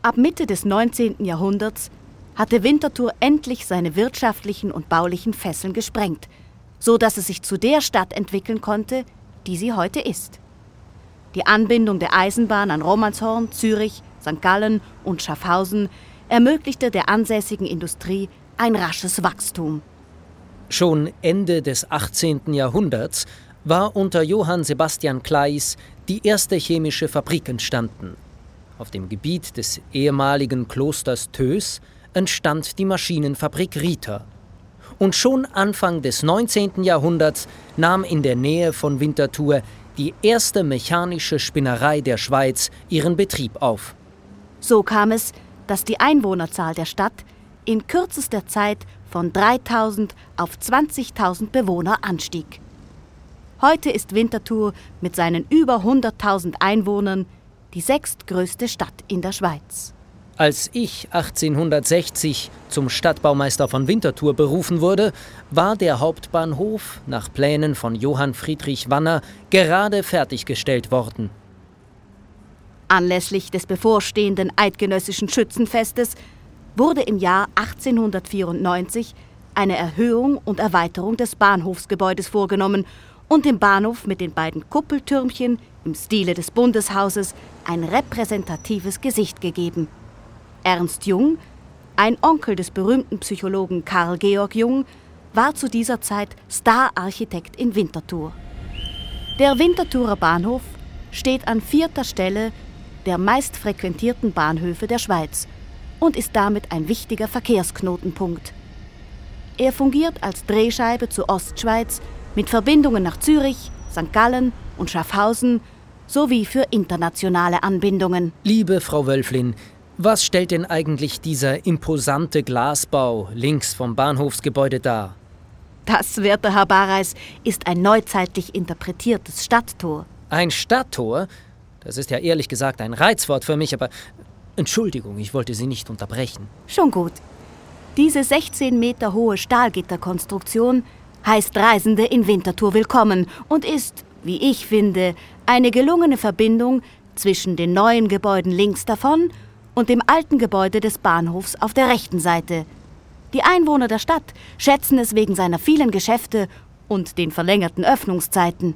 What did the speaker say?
Ab Mitte des 19. Jahrhunderts hatte Winterthur endlich seine wirtschaftlichen und baulichen Fesseln gesprengt, so dass es sich zu der Stadt entwickeln konnte, die sie heute ist. Die Anbindung der Eisenbahn an Romanshorn, Zürich, St. Gallen und Schaffhausen ermöglichte der ansässigen Industrie ein rasches Wachstum. Schon Ende des 18. Jahrhunderts war unter Johann Sebastian Kleis die erste chemische Fabrik entstanden. Auf dem Gebiet des ehemaligen Klosters Tös entstand die Maschinenfabrik Rieter. Und schon Anfang des 19. Jahrhunderts nahm in der Nähe von Winterthur die erste mechanische Spinnerei der Schweiz ihren Betrieb auf. So kam es, dass die Einwohnerzahl der Stadt in kürzester Zeit von 3000 auf 20.000 Bewohner anstieg. Heute ist Winterthur mit seinen über 100.000 Einwohnern die sechstgrößte Stadt in der Schweiz. Als ich 1860 zum Stadtbaumeister von Winterthur berufen wurde, war der Hauptbahnhof nach Plänen von Johann Friedrich Wanner gerade fertiggestellt worden. Anlässlich des bevorstehenden eidgenössischen Schützenfestes wurde im Jahr 1894 eine Erhöhung und Erweiterung des Bahnhofsgebäudes vorgenommen und dem Bahnhof mit den beiden Kuppeltürmchen im Stile des Bundeshauses ein repräsentatives Gesicht gegeben. Ernst Jung, ein Onkel des berühmten Psychologen Karl Georg Jung, war zu dieser Zeit Stararchitekt in Winterthur. Der Winterthurer Bahnhof steht an vierter Stelle der meistfrequentierten Bahnhöfe der Schweiz und ist damit ein wichtiger Verkehrsknotenpunkt. Er fungiert als Drehscheibe zur Ostschweiz mit Verbindungen nach Zürich, St. Gallen und Schaffhausen sowie für internationale Anbindungen. Liebe Frau Wölflin, was stellt denn eigentlich dieser imposante Glasbau links vom Bahnhofsgebäude dar? Das, werter Herr Bareis, ist ein neuzeitlich interpretiertes Stadttor. Ein Stadttor? Das ist ja ehrlich gesagt ein Reizwort für mich, aber Entschuldigung, ich wollte Sie nicht unterbrechen. Schon gut. Diese 16 Meter hohe Stahlgitterkonstruktion heißt Reisende in Winterthur willkommen und ist, wie ich finde, eine gelungene Verbindung zwischen den neuen Gebäuden links davon und dem alten Gebäude des Bahnhofs auf der rechten Seite. Die Einwohner der Stadt schätzen es wegen seiner vielen Geschäfte und den verlängerten Öffnungszeiten.